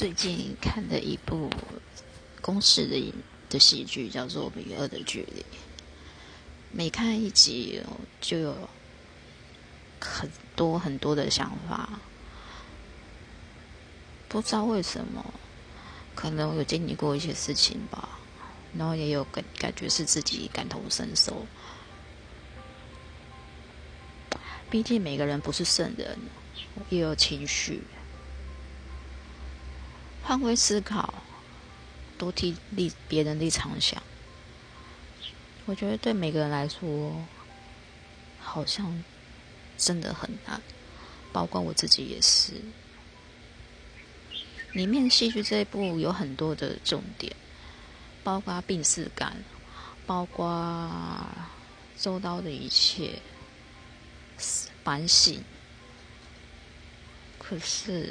最近看的一部公式的的喜剧叫做《与恶的距离》，每看一集就有很多很多的想法，不知道为什么，可能有经历过一些事情吧，然后也有感感觉是自己感同身受。毕竟每个人不是圣人，也有情绪。换位思考，多替立别人立场想，我觉得对每个人来说，好像真的很难，包括我自己也是。里面戏剧这一部有很多的重点，包括病逝感，包括周遭的一切反省，可是。